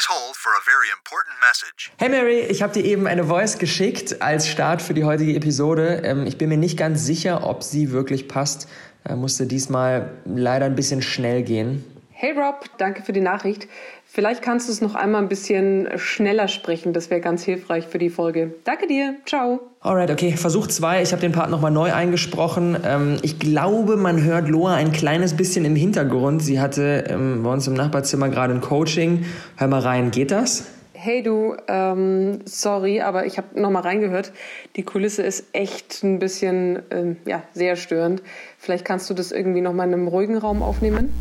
Please hold for a very important message. Hey Mary, ich habe dir eben eine Voice geschickt als Start für die heutige Episode. Ähm, ich bin mir nicht ganz sicher, ob sie wirklich passt. Äh, musste diesmal leider ein bisschen schnell gehen. Hey Rob, danke für die Nachricht. Vielleicht kannst du es noch einmal ein bisschen schneller sprechen. Das wäre ganz hilfreich für die Folge. Danke dir. Ciao. Alright, okay. Versuch zwei. Ich habe den Part nochmal neu eingesprochen. Ähm, ich glaube, man hört Loa ein kleines bisschen im Hintergrund. Sie hatte ähm, bei uns im Nachbarzimmer gerade ein Coaching. Hör mal rein, geht das? Hey du, ähm, sorry, aber ich habe nochmal reingehört. Die Kulisse ist echt ein bisschen, ähm, ja, sehr störend. Vielleicht kannst du das irgendwie nochmal in einem ruhigen Raum aufnehmen?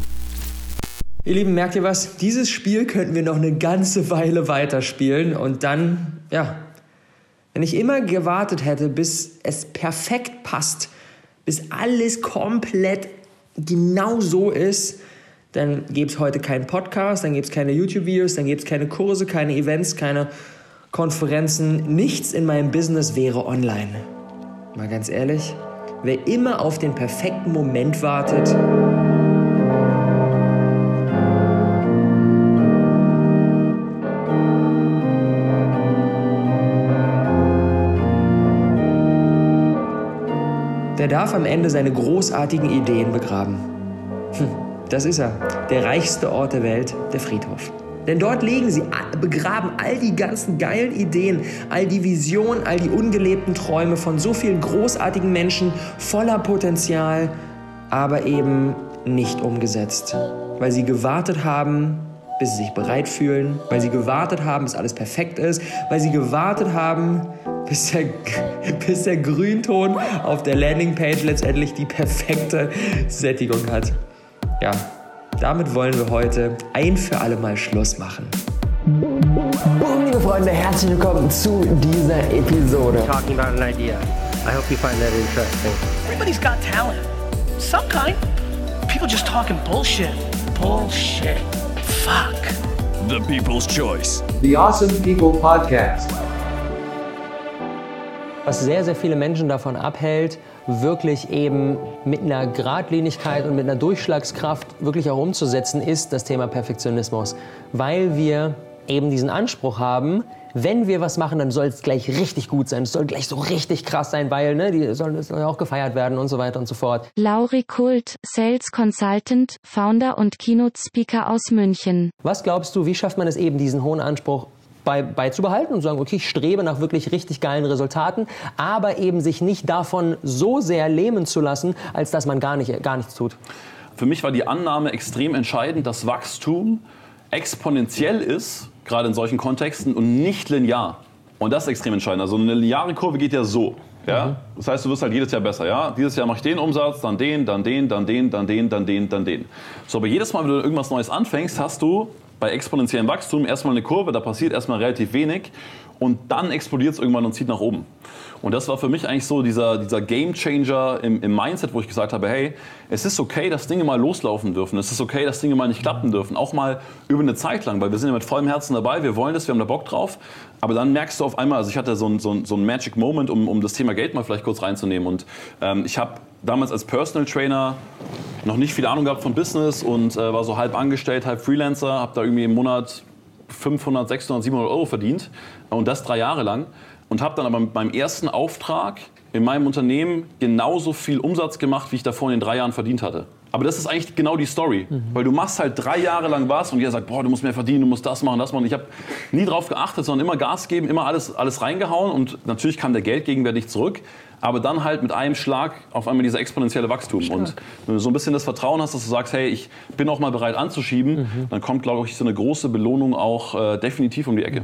Ihr Lieben, merkt ihr was? Dieses Spiel könnten wir noch eine ganze Weile weiterspielen und dann, ja, wenn ich immer gewartet hätte, bis es perfekt passt, bis alles komplett genau so ist, dann gäbe es heute keinen Podcast, dann gäbe es keine YouTube-Videos, dann gäbe es keine Kurse, keine Events, keine Konferenzen. Nichts in meinem Business wäre online. Mal ganz ehrlich, wer immer auf den perfekten Moment wartet, darf am Ende seine großartigen Ideen begraben. Hm, das ist er, der reichste Ort der Welt, der Friedhof. Denn dort legen sie, begraben all die ganzen geilen Ideen, all die Visionen, all die ungelebten Träume von so vielen großartigen Menschen voller Potenzial, aber eben nicht umgesetzt. Weil sie gewartet haben, bis sie sich bereit fühlen, weil sie gewartet haben, bis alles perfekt ist, weil sie gewartet haben, bis der, bis der Grünton auf der Landingpage letztendlich die perfekte Sättigung hat. Ja, damit wollen wir heute ein für alle Mal Schluss machen. Boom, liebe Freunde, herzlich willkommen zu dieser Episode. talking about an idea. I hope you find that interesting. Everybody's got talent. Some kind. People just talking bullshit. Bullshit. Fuck. The People's Choice. The Awesome People Podcast. Was sehr, sehr viele Menschen davon abhält, wirklich eben mit einer Gradlinigkeit und mit einer Durchschlagskraft wirklich auch umzusetzen, ist das Thema Perfektionismus. Weil wir eben diesen Anspruch haben, wenn wir was machen, dann soll es gleich richtig gut sein. Es soll gleich so richtig krass sein, weil ne, die sollen soll ja auch gefeiert werden und so weiter und so fort. Lauri Kult, Sales Consultant, Founder und Keynote Speaker aus München. Was glaubst du, wie schafft man es eben, diesen hohen Anspruch bei, beizubehalten und zu sagen, okay, ich strebe nach wirklich richtig geilen Resultaten, aber eben sich nicht davon so sehr lähmen zu lassen, als dass man gar, nicht, gar nichts tut? Für mich war die Annahme extrem entscheidend, dass Wachstum exponentiell ist, gerade in solchen Kontexten, und nicht linear. Und das ist extrem entscheidend. Also eine lineare Kurve geht ja so. Ja? Das heißt, du wirst halt jedes Jahr besser. Ja? Dieses Jahr mache ich den Umsatz, dann den, dann den, dann den, dann den, dann den, dann den. So, aber jedes Mal, wenn du irgendwas Neues anfängst, hast du bei exponentiellem Wachstum erstmal eine Kurve, da passiert erstmal relativ wenig und dann explodiert es irgendwann und zieht nach oben. Und das war für mich eigentlich so dieser, dieser Game Changer im, im Mindset, wo ich gesagt habe, hey, es ist okay, dass Dinge mal loslaufen dürfen. Es ist okay, dass Dinge mal nicht klappen dürfen. Auch mal über eine Zeit lang, weil wir sind ja mit vollem Herzen dabei, wir wollen das, wir haben da Bock drauf. Aber dann merkst du auf einmal, also ich hatte so ein, so ein, so ein Magic Moment, um, um das Thema Geld mal vielleicht kurz reinzunehmen. Und ähm, ich habe damals als Personal Trainer noch nicht viel Ahnung gehabt von Business und äh, war so halb angestellt, halb Freelancer, habe da irgendwie im Monat 500, 600, 700 Euro verdient und das drei Jahre lang und habe dann aber mit meinem ersten Auftrag in meinem Unternehmen genauso viel Umsatz gemacht, wie ich davor in den drei Jahren verdient hatte. Aber das ist eigentlich genau die Story, weil du machst halt drei Jahre lang was und jeder sagt, boah, du musst mehr verdienen, du musst das machen, das machen. Ich habe nie drauf geachtet, sondern immer Gas geben, immer alles, alles reingehauen und natürlich kam der Geldgegenwert nicht zurück, aber dann halt mit einem Schlag auf einmal dieser exponentielle Wachstum. Und wenn du so ein bisschen das Vertrauen hast, dass du sagst, hey, ich bin auch mal bereit anzuschieben, dann kommt, glaube ich, so eine große Belohnung auch äh, definitiv um die Ecke.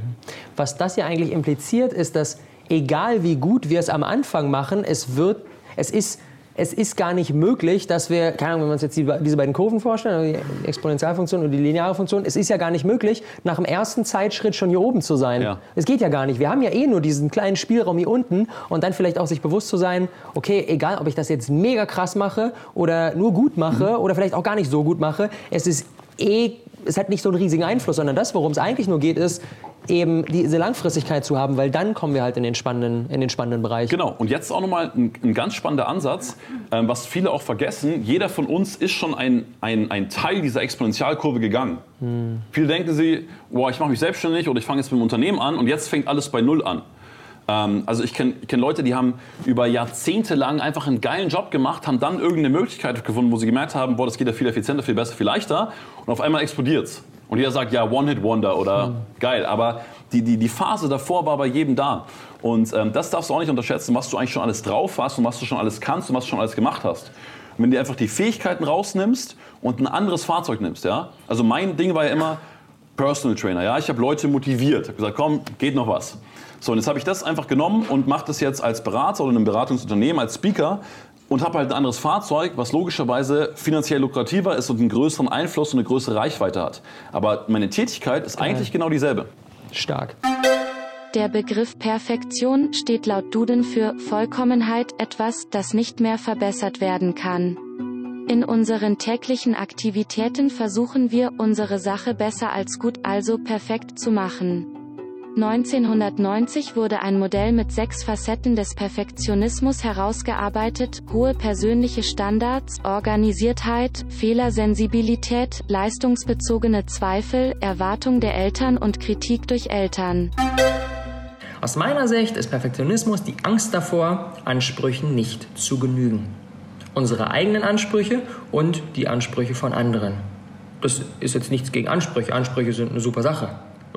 Was das ja eigentlich impliziert, ist, dass egal wie gut wir es am Anfang machen, es wird, es ist, es ist gar nicht möglich, dass wir, keine Ahnung, wenn wir uns jetzt die, diese beiden Kurven vorstellen, also die Exponentialfunktion und die lineare Funktion, es ist ja gar nicht möglich, nach dem ersten Zeitschritt schon hier oben zu sein. Ja. Es geht ja gar nicht. Wir haben ja eh nur diesen kleinen Spielraum hier unten und dann vielleicht auch sich bewusst zu sein, okay, egal ob ich das jetzt mega krass mache oder nur gut mache oder vielleicht auch gar nicht so gut mache, es ist eh, es hat nicht so einen riesigen Einfluss, sondern das, worum es eigentlich nur geht, ist, eben diese Langfristigkeit zu haben, weil dann kommen wir halt in den spannenden, in den spannenden Bereich. Genau, und jetzt auch nochmal ein, ein ganz spannender Ansatz, ähm, was viele auch vergessen. Jeder von uns ist schon ein, ein, ein Teil dieser Exponentialkurve gegangen. Hm. Viele denken sie, boah, ich mache mich selbstständig oder ich fange jetzt mit einem Unternehmen an und jetzt fängt alles bei Null an. Ähm, also ich kenne kenn Leute, die haben über Jahrzehnte lang einfach einen geilen Job gemacht, haben dann irgendeine Möglichkeit gefunden, wo sie gemerkt haben, boah, das geht ja viel effizienter, viel besser, viel leichter und auf einmal explodiert's. Und jeder sagt, ja, One-Hit-Wonder oder mhm. geil. Aber die, die, die Phase davor war bei jedem da. Und ähm, das darfst du auch nicht unterschätzen, was du eigentlich schon alles drauf hast und was du schon alles kannst und was du schon alles gemacht hast. Und wenn du einfach die Fähigkeiten rausnimmst und ein anderes Fahrzeug nimmst, ja. Also mein Ding war ja immer Personal Trainer, ja. Ich habe Leute motiviert, habe gesagt, komm, geht noch was. So, und jetzt habe ich das einfach genommen und mache das jetzt als Berater oder in einem Beratungsunternehmen, als Speaker und habe halt ein anderes Fahrzeug, was logischerweise finanziell lukrativer ist und einen größeren Einfluss und eine größere Reichweite hat. Aber meine Tätigkeit ist eigentlich genau dieselbe. Stark. Der Begriff Perfektion steht laut Duden für Vollkommenheit, etwas, das nicht mehr verbessert werden kann. In unseren täglichen Aktivitäten versuchen wir, unsere Sache besser als gut, also perfekt zu machen. 1990 wurde ein Modell mit sechs Facetten des Perfektionismus herausgearbeitet, hohe persönliche Standards, Organisiertheit, Fehlersensibilität, leistungsbezogene Zweifel, Erwartung der Eltern und Kritik durch Eltern. Aus meiner Sicht ist Perfektionismus die Angst davor, Ansprüchen nicht zu genügen. Unsere eigenen Ansprüche und die Ansprüche von anderen. Das ist jetzt nichts gegen Ansprüche. Ansprüche sind eine super Sache.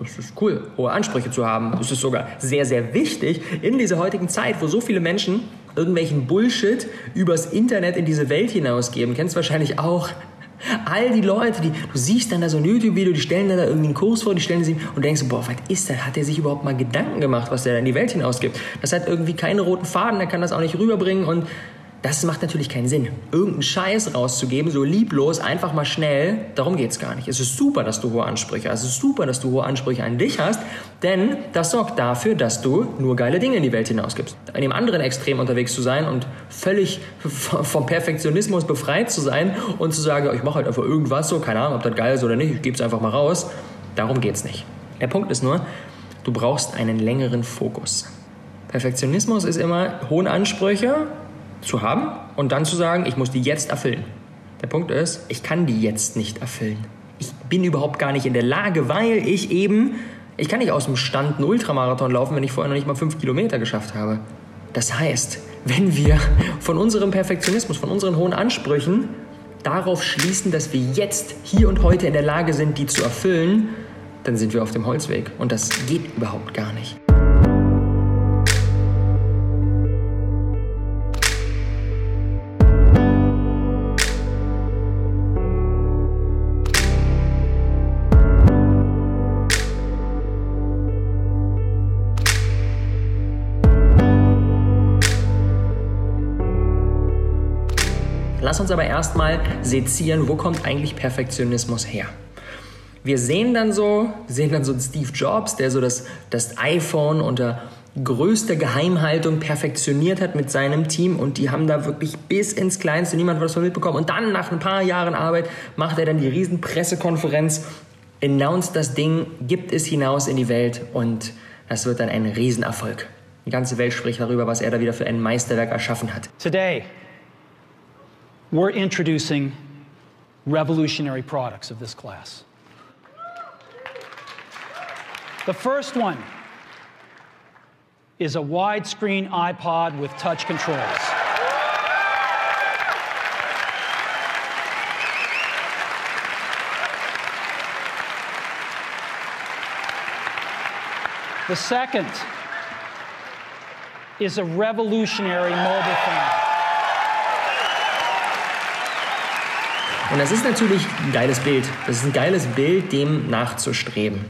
Es ist cool, hohe Ansprüche zu haben. Es ist sogar sehr, sehr wichtig in dieser heutigen Zeit, wo so viele Menschen irgendwelchen Bullshit übers Internet in diese Welt hinausgeben. Kennst wahrscheinlich auch. All die Leute, die, du siehst dann da so ein YouTube-Video, die stellen dann da irgendwie einen Kurs vor, die stellen sie und denkst, boah, was ist das? Hat der sich überhaupt mal Gedanken gemacht, was der da in die Welt hinausgibt? Das hat irgendwie keine roten Faden, der kann das auch nicht rüberbringen und das macht natürlich keinen Sinn. Irgendeinen Scheiß rauszugeben, so lieblos, einfach mal schnell, darum geht es gar nicht. Es ist super, dass du hohe Ansprüche hast. Es ist super, dass du hohe Ansprüche an dich hast, denn das sorgt dafür, dass du nur geile Dinge in die Welt hinausgibst. In dem anderen Extrem unterwegs zu sein und völlig vom Perfektionismus befreit zu sein und zu sagen, ich mache halt einfach irgendwas so, keine Ahnung, ob das geil ist oder nicht, ich gebe es einfach mal raus, darum geht es nicht. Der Punkt ist nur, du brauchst einen längeren Fokus. Perfektionismus ist immer hohe Ansprüche, zu haben und dann zu sagen, ich muss die jetzt erfüllen. Der Punkt ist, ich kann die jetzt nicht erfüllen. Ich bin überhaupt gar nicht in der Lage, weil ich eben, ich kann nicht aus dem Stand einen Ultramarathon laufen, wenn ich vorher noch nicht mal fünf Kilometer geschafft habe. Das heißt, wenn wir von unserem Perfektionismus, von unseren hohen Ansprüchen darauf schließen, dass wir jetzt, hier und heute in der Lage sind, die zu erfüllen, dann sind wir auf dem Holzweg. Und das geht überhaupt gar nicht. Lass uns aber erstmal sezieren, wo kommt eigentlich Perfektionismus her? Wir sehen dann so, sehen dann so Steve Jobs, der so das, das iPhone unter größter Geheimhaltung perfektioniert hat mit seinem Team und die haben da wirklich bis ins Kleinste, niemand wird das mitbekommen. Und dann nach ein paar Jahren Arbeit macht er dann die riesen Pressekonferenz, announced das Ding, gibt es hinaus in die Welt und das wird dann ein Riesenerfolg. Die ganze Welt spricht darüber, was er da wieder für ein Meisterwerk erschaffen hat. Today we're introducing revolutionary products of this class. The first one is a widescreen iPod with touch controls. The second is a revolutionary mobile phone. Und das ist natürlich ein geiles Bild. Das ist ein geiles Bild, dem nachzustreben.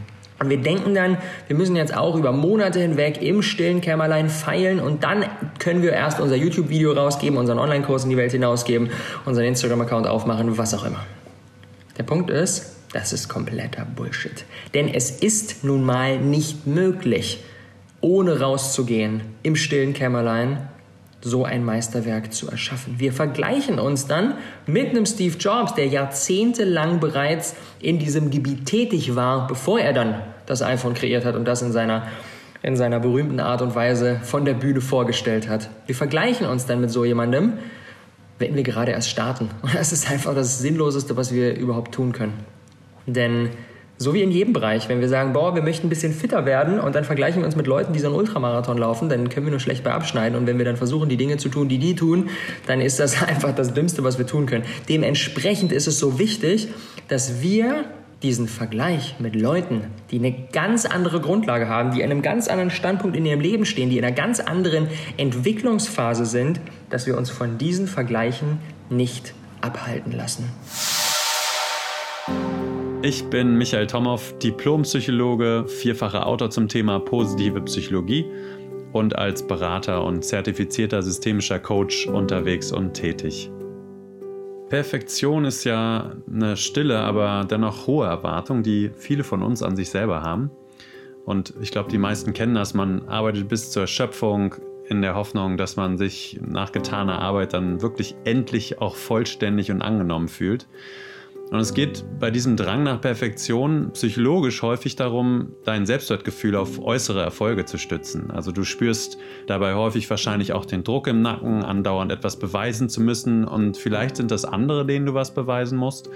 Und wir denken dann, wir müssen jetzt auch über Monate hinweg im stillen Kämmerlein feilen und dann können wir erst unser YouTube-Video rausgeben, unseren Online-Kurs in die Welt hinausgeben, unseren Instagram-Account aufmachen, was auch immer. Der Punkt ist, das ist kompletter Bullshit. Denn es ist nun mal nicht möglich, ohne rauszugehen im stillen Kämmerlein so ein Meisterwerk zu erschaffen. Wir vergleichen uns dann mit einem Steve Jobs, der jahrzehntelang bereits in diesem Gebiet tätig war, bevor er dann das iPhone kreiert hat und das in seiner in seiner berühmten Art und Weise von der Bühne vorgestellt hat. Wir vergleichen uns dann mit so jemandem, wenn wir gerade erst starten. Und das ist einfach das Sinnloseste, was wir überhaupt tun können. Denn so wie in jedem Bereich, wenn wir sagen, boah, wir möchten ein bisschen fitter werden und dann vergleichen wir uns mit Leuten, die so einen Ultramarathon laufen, dann können wir nur schlecht bei abschneiden. Und wenn wir dann versuchen, die Dinge zu tun, die die tun, dann ist das einfach das Dümmste, was wir tun können. Dementsprechend ist es so wichtig, dass wir diesen Vergleich mit Leuten, die eine ganz andere Grundlage haben, die an einem ganz anderen Standpunkt in ihrem Leben stehen, die in einer ganz anderen Entwicklungsphase sind, dass wir uns von diesen Vergleichen nicht abhalten lassen. Ich bin Michael Tomow, Diplompsychologe, vierfacher Autor zum Thema positive Psychologie und als Berater und zertifizierter systemischer Coach unterwegs und tätig. Perfektion ist ja eine stille, aber dennoch hohe Erwartung, die viele von uns an sich selber haben. Und ich glaube, die meisten kennen das. Man arbeitet bis zur Erschöpfung in der Hoffnung, dass man sich nach getaner Arbeit dann wirklich endlich auch vollständig und angenommen fühlt. Und es geht bei diesem Drang nach Perfektion psychologisch häufig darum, dein Selbstwertgefühl auf äußere Erfolge zu stützen. Also du spürst dabei häufig wahrscheinlich auch den Druck im Nacken, andauernd etwas beweisen zu müssen. Und vielleicht sind das andere, denen du was beweisen musst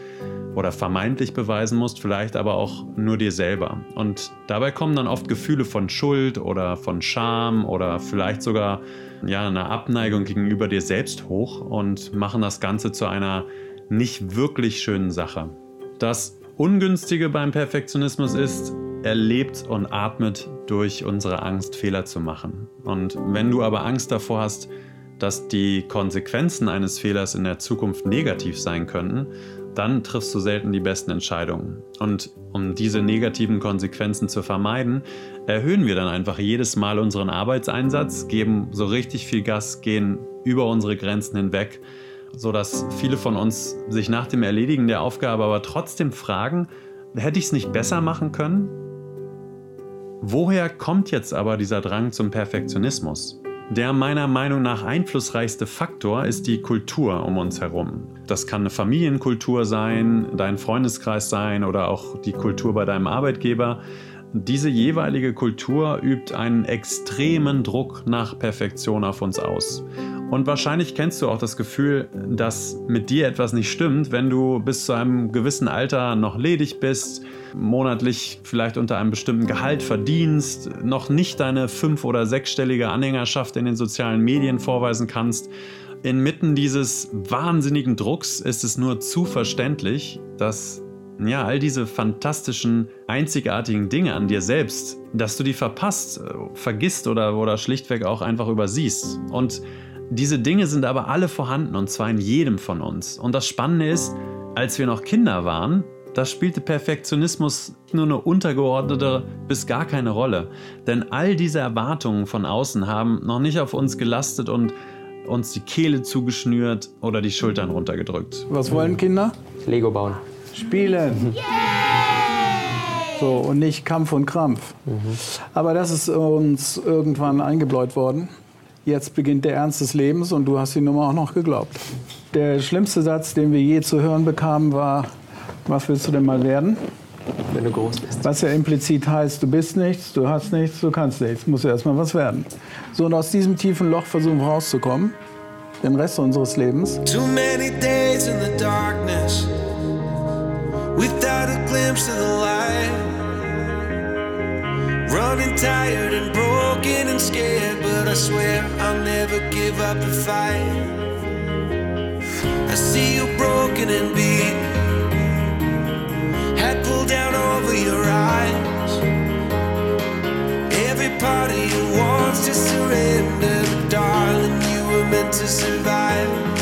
oder vermeintlich beweisen musst, vielleicht aber auch nur dir selber. Und dabei kommen dann oft Gefühle von Schuld oder von Scham oder vielleicht sogar ja, eine Abneigung gegenüber dir selbst hoch und machen das Ganze zu einer nicht wirklich schönen Sache. Das Ungünstige beim Perfektionismus ist, er lebt und atmet durch unsere Angst, Fehler zu machen. Und wenn du aber Angst davor hast, dass die Konsequenzen eines Fehlers in der Zukunft negativ sein könnten, dann triffst du selten die besten Entscheidungen. Und um diese negativen Konsequenzen zu vermeiden, erhöhen wir dann einfach jedes Mal unseren Arbeitseinsatz, geben so richtig viel Gas, gehen über unsere Grenzen hinweg sodass viele von uns sich nach dem Erledigen der Aufgabe aber trotzdem fragen, hätte ich es nicht besser machen können? Woher kommt jetzt aber dieser Drang zum Perfektionismus? Der meiner Meinung nach einflussreichste Faktor ist die Kultur um uns herum. Das kann eine Familienkultur sein, dein Freundeskreis sein oder auch die Kultur bei deinem Arbeitgeber. Diese jeweilige Kultur übt einen extremen Druck nach Perfektion auf uns aus. Und wahrscheinlich kennst du auch das Gefühl, dass mit dir etwas nicht stimmt, wenn du bis zu einem gewissen Alter noch ledig bist, monatlich vielleicht unter einem bestimmten Gehalt verdienst, noch nicht deine fünf- oder sechsstellige Anhängerschaft in den sozialen Medien vorweisen kannst. Inmitten dieses wahnsinnigen Drucks ist es nur zu verständlich, dass ja, all diese fantastischen, einzigartigen Dinge an dir selbst, dass du die verpasst, vergisst oder, oder schlichtweg auch einfach übersiehst. Und diese Dinge sind aber alle vorhanden und zwar in jedem von uns. Und das Spannende ist, als wir noch Kinder waren, da spielte Perfektionismus nur eine untergeordnete bis gar keine Rolle. Denn all diese Erwartungen von außen haben noch nicht auf uns gelastet und uns die Kehle zugeschnürt oder die Schultern runtergedrückt. Was wollen Kinder? Lego bauen. Spielen. So, und nicht Kampf und Krampf. Mhm. Aber das ist uns irgendwann eingebläut worden. Jetzt beginnt der Ernst des Lebens und du hast die Nummer auch noch geglaubt. Der schlimmste Satz, den wir je zu hören bekamen, war, was willst du denn mal werden? Wenn du groß bist. Was ja implizit heißt, du bist nichts, du hast nichts, du kannst nichts, musst du erstmal was werden. So, und aus diesem tiefen Loch versuchen wir rauszukommen, den Rest unseres Lebens. Too many days in the darkness without a glimpse of the light. Running tired and broken and scared, but I swear I'll never give up the fight. I see you broken and beat, head pulled down over your eyes. Every part of you wants to surrender, but darling, you were meant to survive.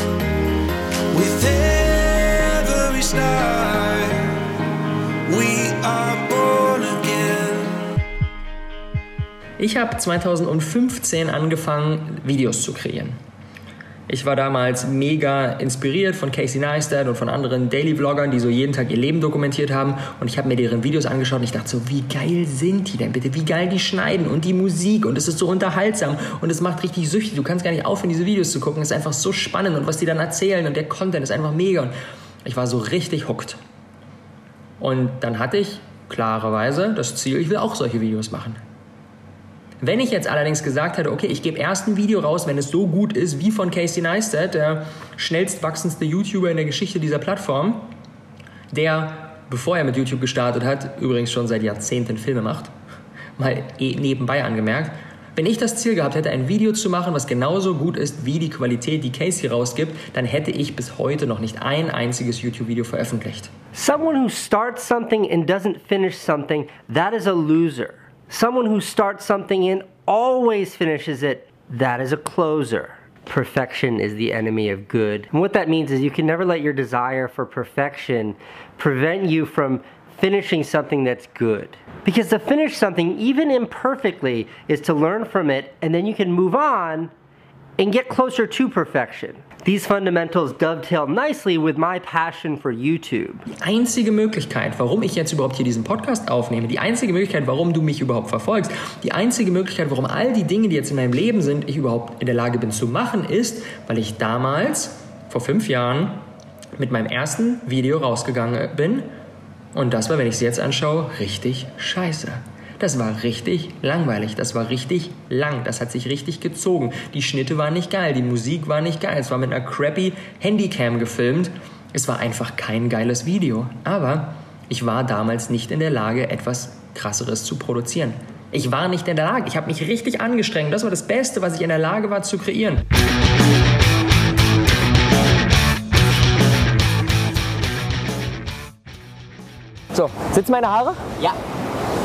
Ich habe 2015 angefangen, Videos zu kreieren. Ich war damals mega inspiriert von Casey Neistat und von anderen Daily-Vloggern, die so jeden Tag ihr Leben dokumentiert haben. Und ich habe mir deren Videos angeschaut und ich dachte so, wie geil sind die denn bitte? Wie geil die schneiden und die Musik und es ist so unterhaltsam und es macht richtig süchtig. Du kannst gar nicht aufhören, diese Videos zu gucken. Es ist einfach so spannend und was die dann erzählen und der Content ist einfach mega. Und ich war so richtig hooked. Und dann hatte ich klarerweise das Ziel, ich will auch solche Videos machen. Wenn ich jetzt allerdings gesagt hätte, okay, ich gebe erst ein Video raus, wenn es so gut ist wie von Casey Neistat, der schnellst wachsendste YouTuber in der Geschichte dieser Plattform, der, bevor er mit YouTube gestartet hat, übrigens schon seit Jahrzehnten Filme macht, mal eh nebenbei angemerkt, wenn ich das Ziel gehabt hätte, ein Video zu machen, was genauso gut ist wie die Qualität, die Casey rausgibt, dann hätte ich bis heute noch nicht ein einziges YouTube-Video veröffentlicht. Someone who starts something and doesn't finish something, that is a loser. Someone who starts something and always finishes it, that is a closer. Perfection is the enemy of good. And what that means is you can never let your desire for perfection prevent you from finishing something that's good. Because to finish something, even imperfectly, is to learn from it and then you can move on and get closer to perfection. These fundamentals dovetail nicely with my passion for YouTube. Die einzige Möglichkeit, warum ich jetzt überhaupt hier diesen Podcast aufnehme, die einzige Möglichkeit, warum du mich überhaupt verfolgst, die einzige Möglichkeit, warum all die Dinge, die jetzt in meinem Leben sind, ich überhaupt in der Lage bin zu machen, ist, weil ich damals, vor fünf Jahren, mit meinem ersten Video rausgegangen bin. Und das war, wenn ich es jetzt anschaue, richtig scheiße. Das war richtig langweilig, das war richtig lang, das hat sich richtig gezogen. Die Schnitte waren nicht geil, die Musik war nicht geil, es war mit einer crappy Handycam gefilmt. Es war einfach kein geiles Video. Aber ich war damals nicht in der Lage, etwas krasseres zu produzieren. Ich war nicht in der Lage, ich habe mich richtig angestrengt. Das war das Beste, was ich in der Lage war zu kreieren. So, sitzen meine Haare? Ja.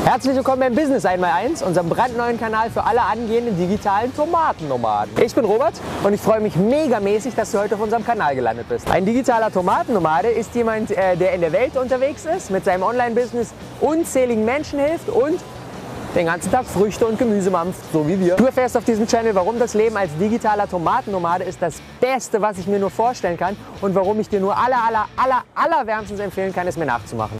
Herzlich willkommen beim Business einmal eins, unserem brandneuen Kanal für alle angehenden digitalen Tomatennomaden. Ich bin Robert und ich freue mich megamäßig, dass du heute auf unserem Kanal gelandet bist. Ein digitaler Tomatennomade ist jemand, äh, der in der Welt unterwegs ist, mit seinem Online-Business unzähligen Menschen hilft und den ganzen Tag Früchte und Gemüse mampft, so wie wir. Du erfährst auf diesem Channel, warum das Leben als digitaler Tomatennomade ist das Beste, was ich mir nur vorstellen kann und warum ich dir nur aller, aller, aller, aller wärmstens empfehlen kann, es mir nachzumachen.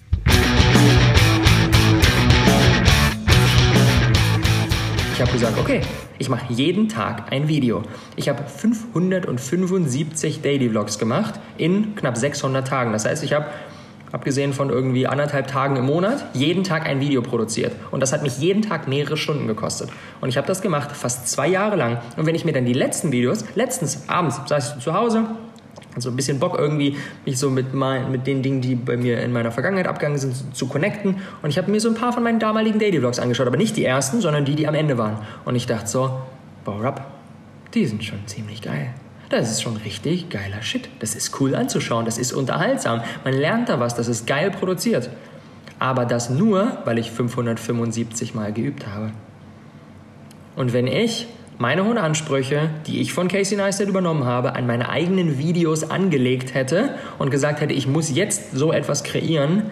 Ich habe gesagt, okay, ich mache jeden Tag ein Video. Ich habe 575 Daily Vlogs gemacht in knapp 600 Tagen. Das heißt, ich habe abgesehen von irgendwie anderthalb Tagen im Monat, jeden Tag ein Video produziert. Und das hat mich jeden Tag mehrere Stunden gekostet. Und ich habe das gemacht, fast zwei Jahre lang. Und wenn ich mir dann die letzten Videos, letztens abends saß ich zu Hause, also ein bisschen Bock irgendwie, mich so mit, mein, mit den Dingen, die bei mir in meiner Vergangenheit abgegangen sind, zu, zu connecten. Und ich habe mir so ein paar von meinen damaligen Daily Vlogs angeschaut, aber nicht die ersten, sondern die, die am Ende waren. Und ich dachte so, wow, Rap, die sind schon ziemlich geil. Das ist schon richtig geiler Shit. Das ist cool anzuschauen, das ist unterhaltsam. Man lernt da was, das ist geil produziert. Aber das nur, weil ich 575 Mal geübt habe. Und wenn ich meine hohen Ansprüche, die ich von Casey Neistat übernommen habe, an meine eigenen Videos angelegt hätte und gesagt hätte, ich muss jetzt so etwas kreieren,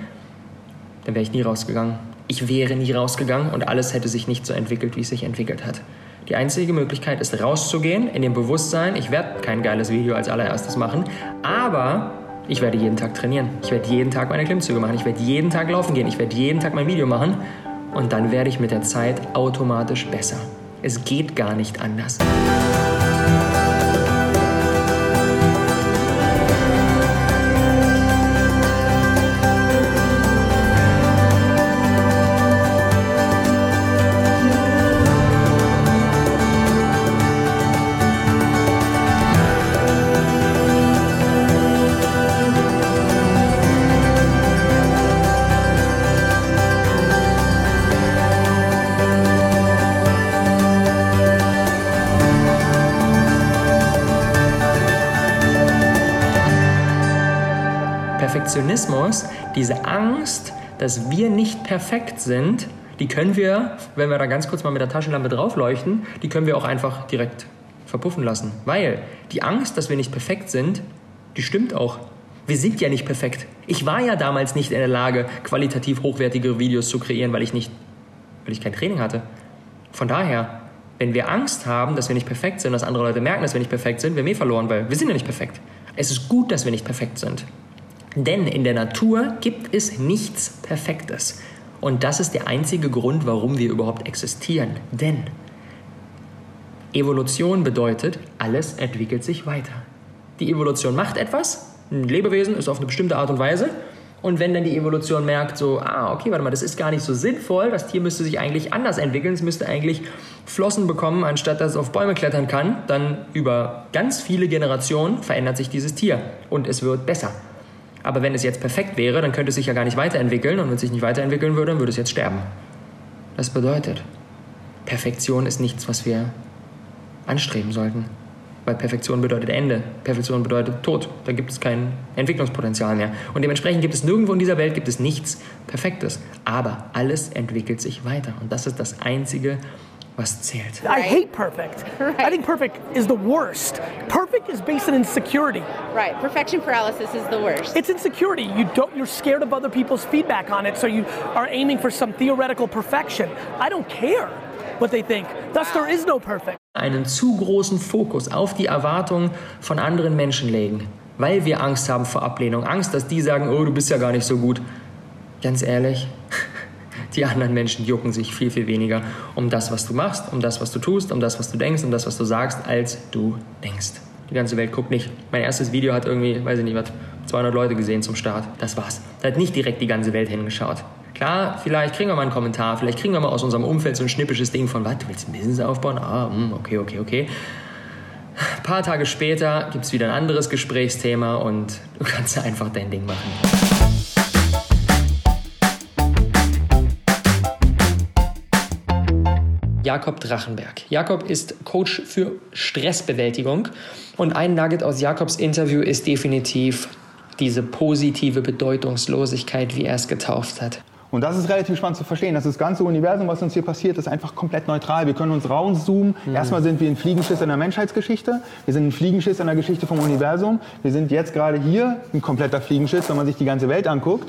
dann wäre ich nie rausgegangen. Ich wäre nie rausgegangen und alles hätte sich nicht so entwickelt, wie es sich entwickelt hat. Die einzige Möglichkeit ist rauszugehen, in dem Bewusstsein, ich werde kein geiles Video als allererstes machen, aber ich werde jeden Tag trainieren. Ich werde jeden Tag meine Klimmzüge machen. Ich werde jeden Tag laufen gehen. Ich werde jeden Tag mein Video machen. Und dann werde ich mit der Zeit automatisch besser. Es geht gar nicht anders. Perfektionismus, diese Angst, dass wir nicht perfekt sind, die können wir, wenn wir da ganz kurz mal mit der Taschenlampe draufleuchten, die können wir auch einfach direkt verpuffen lassen. Weil die Angst, dass wir nicht perfekt sind, die stimmt auch. Wir sind ja nicht perfekt. Ich war ja damals nicht in der Lage, qualitativ hochwertige Videos zu kreieren, weil ich nicht, weil ich kein Training hatte. Von daher, wenn wir Angst haben, dass wir nicht perfekt sind, dass andere Leute merken, dass wir nicht perfekt sind, wir haben eh verloren, weil wir sind ja nicht perfekt. Es ist gut, dass wir nicht perfekt sind. Denn in der Natur gibt es nichts Perfektes. Und das ist der einzige Grund, warum wir überhaupt existieren. Denn Evolution bedeutet, alles entwickelt sich weiter. Die Evolution macht etwas, ein Lebewesen ist auf eine bestimmte Art und Weise Und wenn dann die Evolution merkt, so, ah, okay, warte mal, das ist gar nicht so sinnvoll, das Tier müsste sich eigentlich anders entwickeln, es müsste eigentlich Flossen bekommen, anstatt dass es auf Bäume klettern kann, dann über ganz viele Generationen verändert sich dieses Tier und es wird besser. Aber wenn es jetzt perfekt wäre, dann könnte es sich ja gar nicht weiterentwickeln und wenn es sich nicht weiterentwickeln würde, dann würde es jetzt sterben. Das bedeutet, Perfektion ist nichts, was wir anstreben sollten. Weil Perfektion bedeutet Ende. Perfektion bedeutet Tod. Da gibt es kein Entwicklungspotenzial mehr. Und dementsprechend gibt es nirgendwo in dieser Welt gibt es nichts Perfektes. Aber alles entwickelt sich weiter. Und das ist das Einzige, was zählt. I hate perfect. I think perfect is the worst. Perfect is based on insecurity. Right. Perfection paralysis is the worst. It's insecurity. You don't you're scared of other people's feedback on it, so you are aiming for some theoretical perfection. I don't care what they think. Thus there is no perfect. Einen zu großen Fokus auf die Erwartungen von anderen Menschen legen, weil wir Angst haben vor Ablehnung, Angst, dass die sagen, oh, du bist ja gar nicht so gut. Ganz ehrlich, die anderen Menschen jucken sich viel, viel weniger um das, was du machst, um das, was du tust, um das, was du denkst, um das, was du sagst, als du denkst. Die ganze Welt guckt nicht. Mein erstes Video hat irgendwie, weiß ich nicht was, 200 Leute gesehen zum Start. Das war's. Da hat nicht direkt die ganze Welt hingeschaut. Klar, vielleicht kriegen wir mal einen Kommentar, vielleicht kriegen wir mal aus unserem Umfeld so ein schnippisches Ding von, was, du willst ein Business aufbauen? Ah, mh, okay, okay, okay. Ein paar Tage später gibt es wieder ein anderes Gesprächsthema und du kannst einfach dein Ding machen. Jakob Drachenberg. Jakob ist Coach für Stressbewältigung und ein Nugget aus Jakobs Interview ist definitiv diese positive Bedeutungslosigkeit, wie er es getauft hat. Und das ist relativ spannend zu verstehen. dass Das ganze Universum, was uns hier passiert, ist einfach komplett neutral. Wir können uns rauszoomen. Mhm. Erstmal sind wir ein Fliegenschiss in der Menschheitsgeschichte. Wir sind ein Fliegenschiss in der Geschichte vom Universum. Wir sind jetzt gerade hier ein kompletter Fliegenschiss, wenn man sich die ganze Welt anguckt.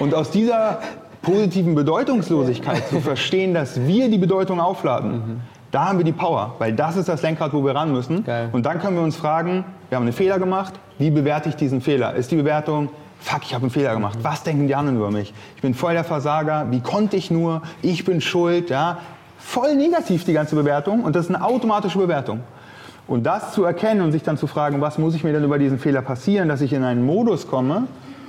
Und aus dieser positiven Bedeutungslosigkeit zu verstehen, dass wir die Bedeutung aufladen, mhm. da haben wir die Power. Weil das ist das Lenkrad, wo wir ran müssen. Geil. Und dann können wir uns fragen, wir haben einen Fehler gemacht. Wie bewerte ich diesen Fehler? Ist die Bewertung fuck, ich habe einen Fehler gemacht. Was denken die anderen über mich? Ich bin voll der Versager. Wie konnte ich nur? Ich bin schuld. Ja, voll negativ die ganze Bewertung und das ist eine automatische Bewertung. Und das zu erkennen und sich dann zu fragen, was muss ich mir denn über diesen Fehler passieren, dass ich in einen Modus komme,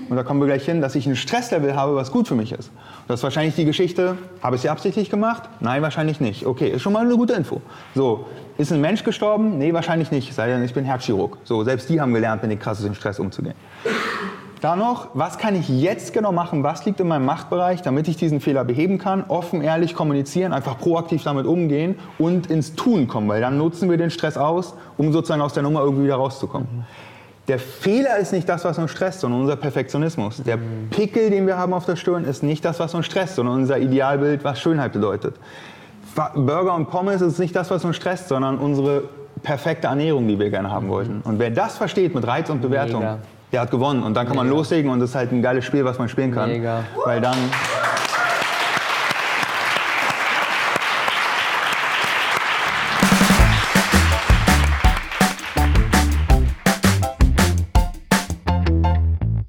und da kommen wir gleich hin, dass ich ein Stresslevel habe, was gut für mich ist. Das ist wahrscheinlich die Geschichte, habe ich sie absichtlich gemacht? Nein, wahrscheinlich nicht. Okay, ist schon mal eine gute Info. So, ist ein Mensch gestorben? Nee, wahrscheinlich nicht, sei denn ich bin Herzchirurg. So, selbst die haben gelernt, mit dem krassesten Stress umzugehen. Dann noch, was kann ich jetzt genau machen? Was liegt in meinem Machtbereich, damit ich diesen Fehler beheben kann? Offen, ehrlich kommunizieren, einfach proaktiv damit umgehen und ins Tun kommen, weil dann nutzen wir den Stress aus, um sozusagen aus der Nummer irgendwie wieder rauszukommen. Mhm. Der Fehler ist nicht das, was uns stresst, sondern unser Perfektionismus. Der mhm. Pickel, den wir haben auf der Stirn, ist nicht das, was uns stresst, sondern unser Idealbild, was Schönheit bedeutet. Burger und Pommes ist nicht das, was uns stresst, sondern unsere perfekte Ernährung, die wir gerne haben wollten. Und wer das versteht mit Reiz und Bewertung, Mega der hat gewonnen. Und dann kann Mega. man loslegen und das ist halt ein geiles Spiel, was man spielen kann. Mega. Weil dann.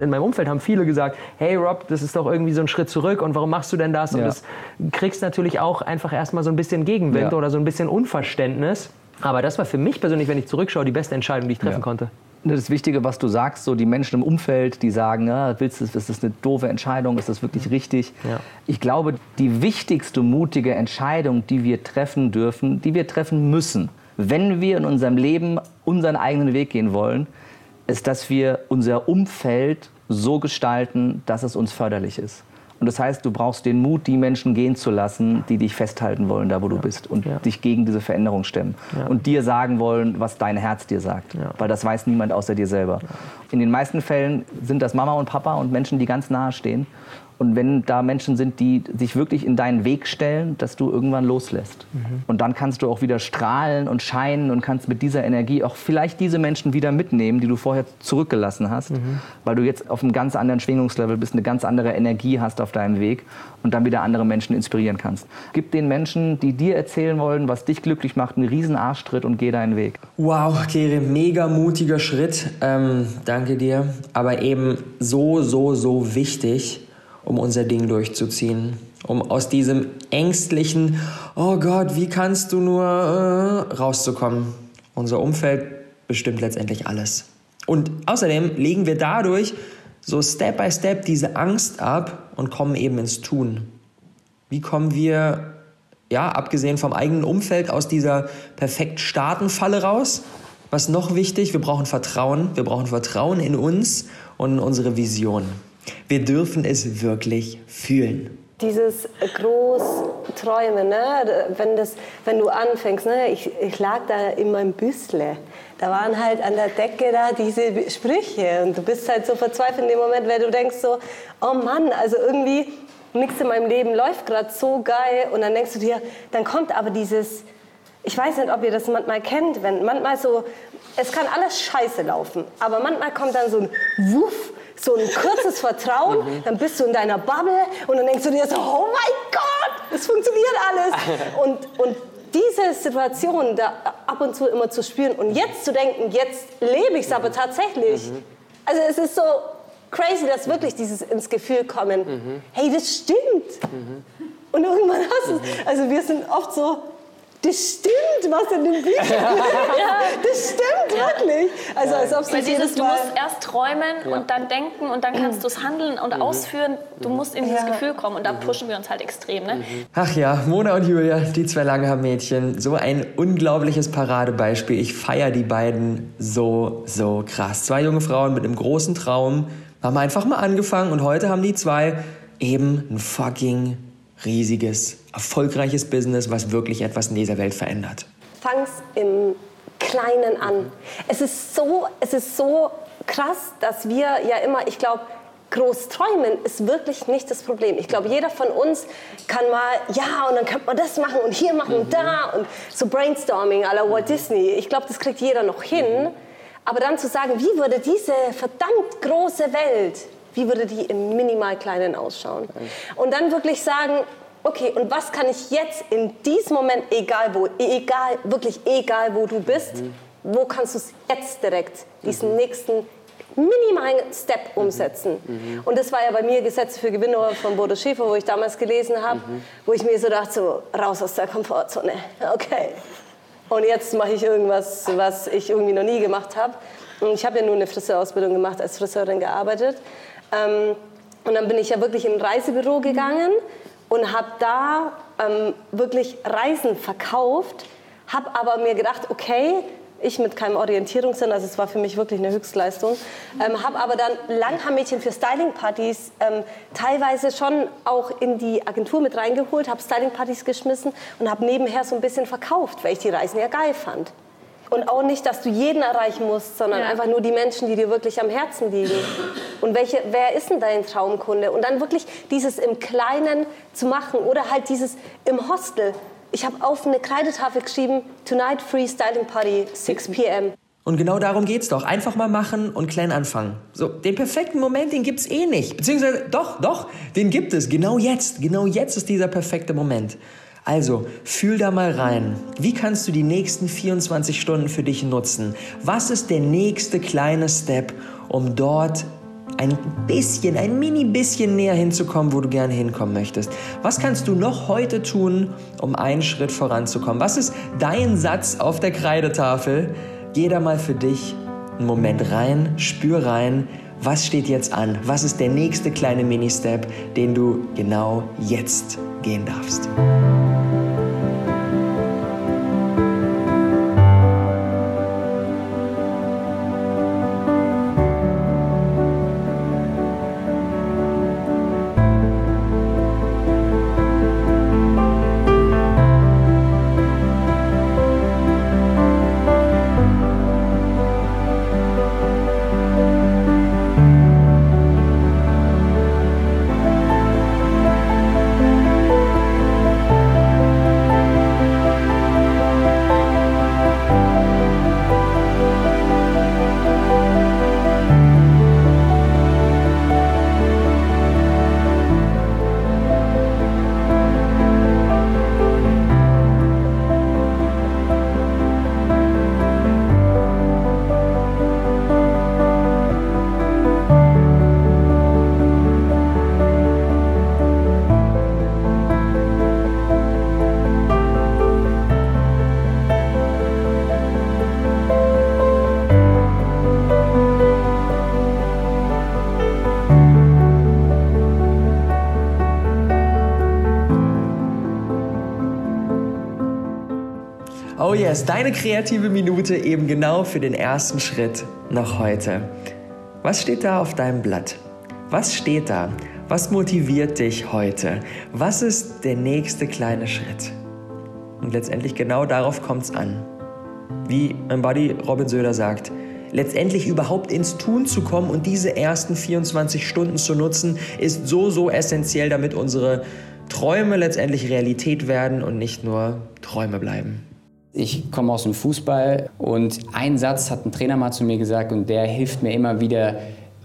In meinem Umfeld haben viele gesagt, hey Rob, das ist doch irgendwie so ein Schritt zurück und warum machst du denn das? Und ja. das kriegst natürlich auch einfach erstmal so ein bisschen Gegenwind ja. oder so ein bisschen Unverständnis. Aber das war für mich persönlich, wenn ich zurückschaue, die beste Entscheidung, die ich treffen ja. konnte das Wichtige, was du sagst, so die Menschen im Umfeld, die sagen, ja, willst du, ist das eine doofe Entscheidung, ist das wirklich richtig? Ja. Ich glaube, die wichtigste mutige Entscheidung, die wir treffen dürfen, die wir treffen müssen, wenn wir in unserem Leben unseren eigenen Weg gehen wollen, ist, dass wir unser Umfeld so gestalten, dass es uns förderlich ist. Und das heißt, du brauchst den Mut, die Menschen gehen zu lassen, die dich festhalten wollen, da wo du bist und ja. dich gegen diese Veränderung stemmen. Ja. Und dir sagen wollen, was dein Herz dir sagt. Weil das weiß niemand außer dir selber. In den meisten Fällen sind das Mama und Papa und Menschen, die ganz nahe stehen. Und wenn da Menschen sind, die sich wirklich in deinen Weg stellen, dass du irgendwann loslässt. Mhm. Und dann kannst du auch wieder strahlen und scheinen und kannst mit dieser Energie auch vielleicht diese Menschen wieder mitnehmen, die du vorher zurückgelassen hast, mhm. weil du jetzt auf einem ganz anderen Schwingungslevel bist, eine ganz andere Energie hast auf deinem Weg und dann wieder andere Menschen inspirieren kannst. Gib den Menschen, die dir erzählen wollen, was dich glücklich macht, einen riesen Arschtritt und geh deinen Weg. Wow, Kere, mega mutiger Schritt. Ähm, danke dir. Aber eben so, so, so wichtig um unser Ding durchzuziehen. Um aus diesem ängstlichen, oh Gott, wie kannst du nur äh, rauszukommen. Unser Umfeld bestimmt letztendlich alles. Und außerdem legen wir dadurch so Step by Step diese Angst ab und kommen eben ins Tun. Wie kommen wir, ja, abgesehen vom eigenen Umfeld, aus dieser perfekt starten Falle raus? Was noch wichtig? Wir brauchen Vertrauen. Wir brauchen Vertrauen in uns und in unsere Vision. Wir dürfen es wirklich fühlen. Dieses Großträumen, ne? wenn, das, wenn du anfängst, ne? ich, ich lag da in meinem Büstle, da waren halt an der Decke da diese Sprüche und du bist halt so verzweifelt in dem Moment, weil du denkst so, oh Mann, also irgendwie nichts in meinem Leben läuft gerade so geil und dann denkst du dir, dann kommt aber dieses, ich weiß nicht, ob ihr das manchmal kennt, wenn manchmal so, es kann alles scheiße laufen, aber manchmal kommt dann so ein Wuff, so ein kurzes Vertrauen, mhm. dann bist du in deiner Bubble und dann denkst du dir so, oh mein Gott, es funktioniert alles. Und, und diese Situation da ab und zu immer zu spüren und jetzt zu denken, jetzt lebe ich es aber tatsächlich. Mhm. Also es ist so crazy, dass wirklich dieses ins Gefühl kommen, mhm. hey, das stimmt. Mhm. Und irgendwann hast du es. Mhm. Also wir sind oft so, das stimmt, was in den Büchern ja. Das stimmt wirklich. Also als ob Weil dieses, du musst erst träumen ja. und dann denken und dann kannst du es handeln und mhm. ausführen. Du musst in dieses ja. Gefühl kommen und da pushen wir uns halt extrem. Ne? Ach ja, Mona und Julia, die zwei Langhaar-Mädchen, so ein unglaubliches Paradebeispiel. Ich feiere die beiden so, so krass. Zwei junge Frauen mit einem großen Traum haben einfach mal angefangen und heute haben die zwei eben ein fucking riesiges, erfolgreiches Business, was wirklich etwas in dieser Welt verändert. Fang's im Kleinen an. Es ist so, es ist so krass, dass wir ja immer, ich glaube, groß träumen ist wirklich nicht das Problem. Ich glaube, jeder von uns kann mal, ja, und dann könnte man das machen und hier machen und da und so Brainstorming à la Walt Disney. Ich glaube, das kriegt jeder noch hin. Aber dann zu sagen, wie würde diese verdammt große Welt wie würde die im minimal kleinen ausschauen? Und dann wirklich sagen, okay, und was kann ich jetzt in diesem Moment, egal wo, egal, wirklich egal wo du bist, mhm. wo kannst du es jetzt direkt, diesen mhm. nächsten minimalen Step mhm. umsetzen. Mhm. Und das war ja bei mir Gesetze für Gewinner von Bodo Schäfer, wo ich damals gelesen habe, mhm. wo ich mir so dachte, so raus aus der Komfortzone. Okay. Und jetzt mache ich irgendwas, was ich irgendwie noch nie gemacht habe. Und ich habe ja nur eine Friseurausbildung gemacht, als Friseurin gearbeitet. Ähm, und dann bin ich ja wirklich in ein Reisebüro gegangen und habe da ähm, wirklich Reisen verkauft, habe aber mir gedacht, okay, ich mit keinem Orientierungssinn, also es war für mich wirklich eine Höchstleistung, ähm, habe aber dann Langhaarmädchen für Stylingpartys ähm, teilweise schon auch in die Agentur mit reingeholt, habe Stylingpartys geschmissen und habe nebenher so ein bisschen verkauft, weil ich die Reisen ja geil fand. Und auch nicht, dass du jeden erreichen musst, sondern ja. einfach nur die Menschen, die dir wirklich am Herzen liegen. Und welche, wer ist denn dein Traumkunde? Und dann wirklich dieses im Kleinen zu machen oder halt dieses im Hostel. Ich habe auf eine Kreidetafel geschrieben, Tonight Free Styling Party, 6 p.m. Und genau darum geht's doch. Einfach mal machen und klein anfangen. So, den perfekten Moment, den gibt's eh nicht. Beziehungsweise, doch, doch, den gibt es. Genau jetzt. Genau jetzt ist dieser perfekte Moment. Also, fühl da mal rein. Wie kannst du die nächsten 24 Stunden für dich nutzen? Was ist der nächste kleine Step, um dort ein bisschen, ein mini bisschen näher hinzukommen, wo du gerne hinkommen möchtest? Was kannst du noch heute tun, um einen Schritt voranzukommen? Was ist dein Satz auf der Kreidetafel? Geh da mal für dich einen Moment rein, spür rein, was steht jetzt an? Was ist der nächste kleine Mini-Step, den du genau jetzt gehen darfst? Yes, deine kreative Minute eben genau für den ersten Schritt noch heute. Was steht da auf deinem Blatt? Was steht da? Was motiviert dich heute? Was ist der nächste kleine Schritt? Und letztendlich genau darauf kommt es an. Wie mein Buddy Robin Söder sagt, letztendlich überhaupt ins Tun zu kommen und diese ersten 24 Stunden zu nutzen, ist so, so essentiell, damit unsere Träume letztendlich Realität werden und nicht nur Träume bleiben. Ich komme aus dem Fußball und ein Satz hat ein Trainer mal zu mir gesagt und der hilft mir immer wieder,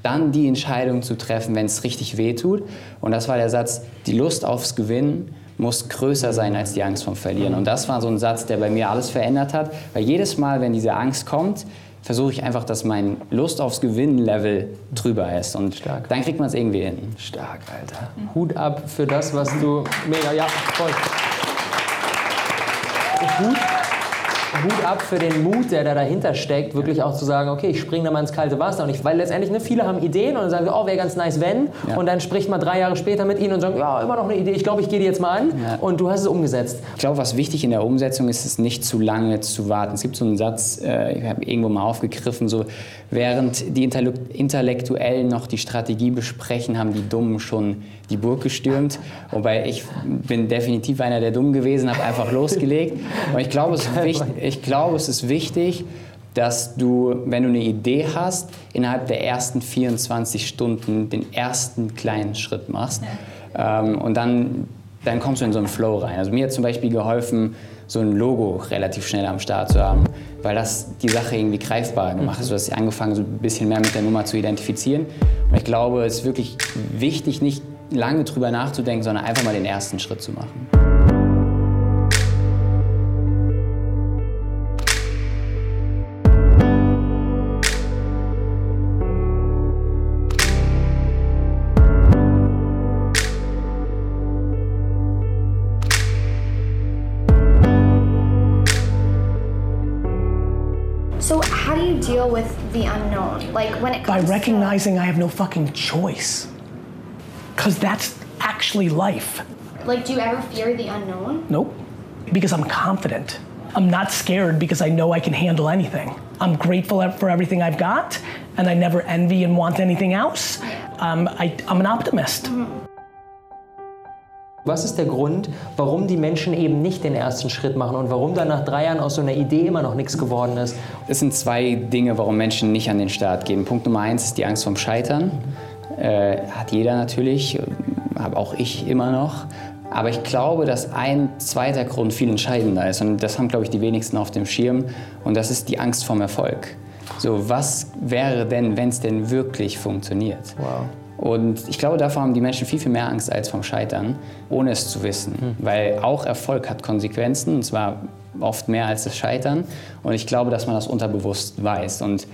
dann die Entscheidung zu treffen, wenn es richtig weh tut. Und das war der Satz, die Lust aufs Gewinnen muss größer sein als die Angst vom Verlieren. Und das war so ein Satz, der bei mir alles verändert hat, weil jedes Mal, wenn diese Angst kommt, versuche ich einfach, dass mein Lust aufs Gewinnen-Level drüber ist. Und Stark. dann kriegt man es irgendwie hin. Stark, Alter. Hut ab für das, was du mega, ja, voll. Hut, Hut ab für den Mut, der da dahinter steckt, wirklich auch zu sagen, okay, ich springe da mal ins kalte Wasser. Und ich, weil letztendlich, ne, viele haben Ideen und dann sagen, oh, wäre ganz nice, wenn. Ja. Und dann spricht man drei Jahre später mit ihnen und sagt, ja, immer noch eine Idee, ich glaube, ich gehe die jetzt mal an. Ja. Und du hast es umgesetzt. Ich glaube, was wichtig in der Umsetzung ist, ist nicht zu lange zu warten. Es gibt so einen Satz, äh, ich habe irgendwo mal aufgegriffen, so während die Intellektuellen noch die Strategie besprechen, haben die Dummen schon die Burg gestürmt. Wobei ich bin definitiv einer der Dummen gewesen, habe einfach losgelegt. Und ich glaube, es ist wichtig, ich glaube, es ist wichtig dass du, wenn du eine Idee hast, innerhalb der ersten 24 Stunden den ersten kleinen Schritt machst. Ähm, und dann, dann kommst du in so einen Flow rein. Also mir hat zum Beispiel geholfen, so ein Logo relativ schnell am Start zu haben, weil das die Sache irgendwie greifbarer gemacht hat. So dass ich angefangen so ein bisschen mehr mit der Nummer zu identifizieren. Und ich glaube, es ist wirklich wichtig, nicht lange drüber nachzudenken, sondern einfach mal den ersten Schritt zu machen. So how do you deal with the unknown? Like when it By comes recognizing I have no fucking choice. Because that's actually life. like do you ever fear the unknown? Nope. Because I'm confident. I'm not scared because I know I can handle anything. I'm grateful for everything I've got, and I never envy and want anything else. Um, I, I'm an optimist. Was ist der Grund, warum die Menschen eben nicht den ersten Schritt machen und warum dann nach drei Jahren aus so einer Idee immer noch nichts geworden ist? Es sind zwei Dinge, warum Menschen nicht an den Start gehen. Punkt Nummer eins ist die Angst vom Scheitern. Äh, hat jeder natürlich, habe auch ich immer noch. Aber ich glaube, dass ein zweiter Grund viel entscheidender ist. Und das haben, glaube ich, die wenigsten auf dem Schirm. Und das ist die Angst vom Erfolg. So, was wäre denn, wenn es denn wirklich funktioniert? Wow. Und ich glaube, davor haben die Menschen viel, viel mehr Angst als vom Scheitern, ohne es zu wissen. Weil auch Erfolg hat Konsequenzen, und zwar oft mehr als das Scheitern. Und ich glaube, dass man das unterbewusst weiß. Und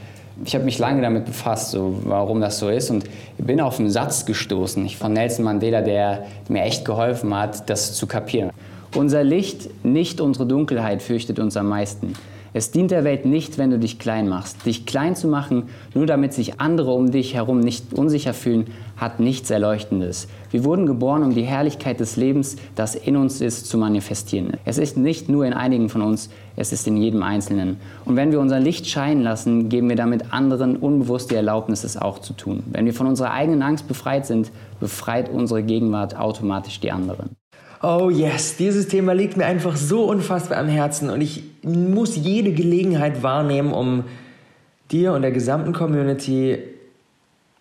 ich habe mich lange damit befasst, so, warum das so ist. Und bin auf einen Satz gestoßen von Nelson Mandela, der mir echt geholfen hat, das zu kapieren. Unser Licht, nicht unsere Dunkelheit, fürchtet uns am meisten. Es dient der Welt nicht, wenn du dich klein machst. Dich klein zu machen, nur damit sich andere um dich herum nicht unsicher fühlen, hat nichts Erleuchtendes. Wir wurden geboren, um die Herrlichkeit des Lebens, das in uns ist, zu manifestieren. Es ist nicht nur in einigen von uns, es ist in jedem Einzelnen. Und wenn wir unser Licht scheinen lassen, geben wir damit anderen unbewusst die Erlaubnis, es auch zu tun. Wenn wir von unserer eigenen Angst befreit sind, befreit unsere Gegenwart automatisch die anderen. Oh yes, dieses Thema liegt mir einfach so unfassbar am Herzen und ich muss jede Gelegenheit wahrnehmen, um dir und der gesamten Community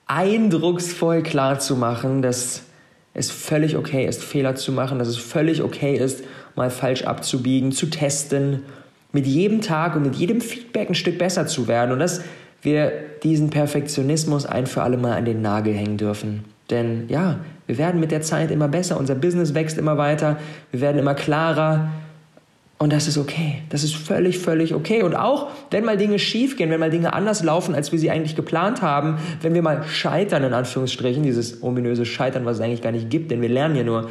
eindrucksvoll klar zu machen, dass es völlig okay ist, Fehler zu machen, dass es völlig okay ist, mal falsch abzubiegen, zu testen, mit jedem Tag und mit jedem Feedback ein Stück besser zu werden und dass wir diesen Perfektionismus ein für alle Mal an den Nagel hängen dürfen. Denn ja, wir werden mit der Zeit immer besser, unser Business wächst immer weiter, wir werden immer klarer und das ist okay. Das ist völlig, völlig okay. Und auch, wenn mal Dinge schief gehen, wenn mal Dinge anders laufen, als wir sie eigentlich geplant haben, wenn wir mal scheitern, in Anführungsstrichen, dieses ominöse Scheitern, was es eigentlich gar nicht gibt, denn wir lernen ja nur.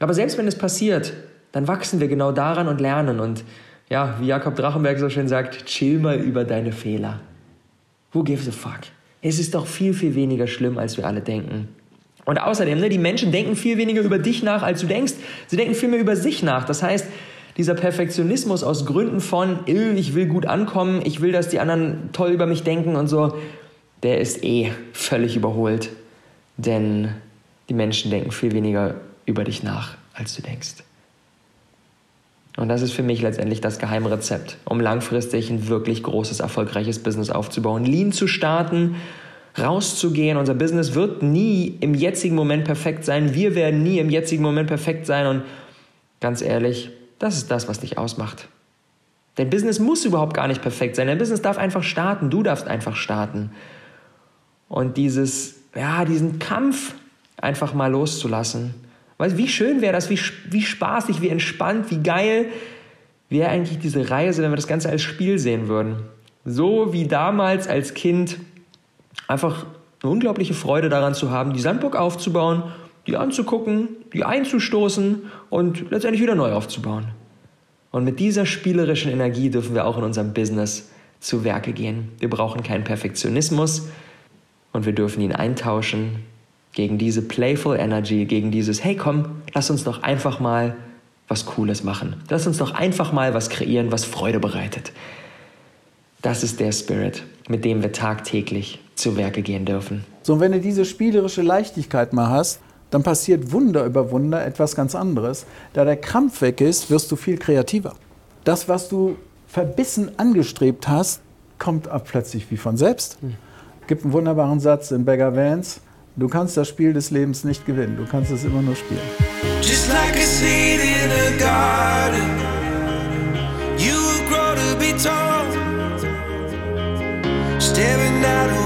Aber selbst wenn es passiert, dann wachsen wir genau daran und lernen. Und ja, wie Jakob Drachenberg so schön sagt, chill mal über deine Fehler. Who gives a fuck? Es ist doch viel, viel weniger schlimm, als wir alle denken. Und außerdem, ne, die Menschen denken viel weniger über dich nach, als du denkst. Sie denken viel mehr über sich nach. Das heißt, Dieser Perfektionismus aus Gründen von, ich will gut ankommen, ich will, dass die anderen toll über mich denken und so, der ist eh völlig überholt. Denn die Menschen denken viel weniger über dich nach, als du denkst. Und das ist für mich letztendlich das Geheimrezept, um langfristig ein wirklich großes, erfolgreiches Business aufzubauen. Lean zu starten, rauszugehen. Unser Business wird nie im jetzigen Moment perfekt sein. Wir werden nie im jetzigen Moment perfekt sein. Und ganz ehrlich, das ist das, was dich ausmacht. Dein Business muss überhaupt gar nicht perfekt sein. Dein Business darf einfach starten. Du darfst einfach starten. Und dieses, ja, diesen Kampf einfach mal loszulassen. Weißt, wie schön wäre das, wie, wie spaßig, wie entspannt, wie geil wäre eigentlich diese Reise, wenn wir das Ganze als Spiel sehen würden. So wie damals als Kind einfach eine unglaubliche Freude daran zu haben, die Sandburg aufzubauen, die anzugucken, die einzustoßen und letztendlich wieder neu aufzubauen. Und mit dieser spielerischen Energie dürfen wir auch in unserem Business zu Werke gehen. Wir brauchen keinen Perfektionismus und wir dürfen ihn eintauschen gegen diese Playful Energy, gegen dieses, hey komm, lass uns doch einfach mal was Cooles machen. Lass uns doch einfach mal was kreieren, was Freude bereitet. Das ist der Spirit, mit dem wir tagtäglich zu Werke gehen dürfen. So, und wenn du diese spielerische Leichtigkeit mal hast, dann passiert Wunder über Wunder etwas ganz anderes. Da der Krampf weg ist, wirst du viel kreativer. Das, was du verbissen angestrebt hast, kommt ab plötzlich wie von selbst. Hm. Gibt einen wunderbaren Satz in Beggar Vance. Du kannst das Spiel des Lebens nicht gewinnen, du kannst es immer nur spielen. Just like a seed in a garden, you grow to be tall. Staring out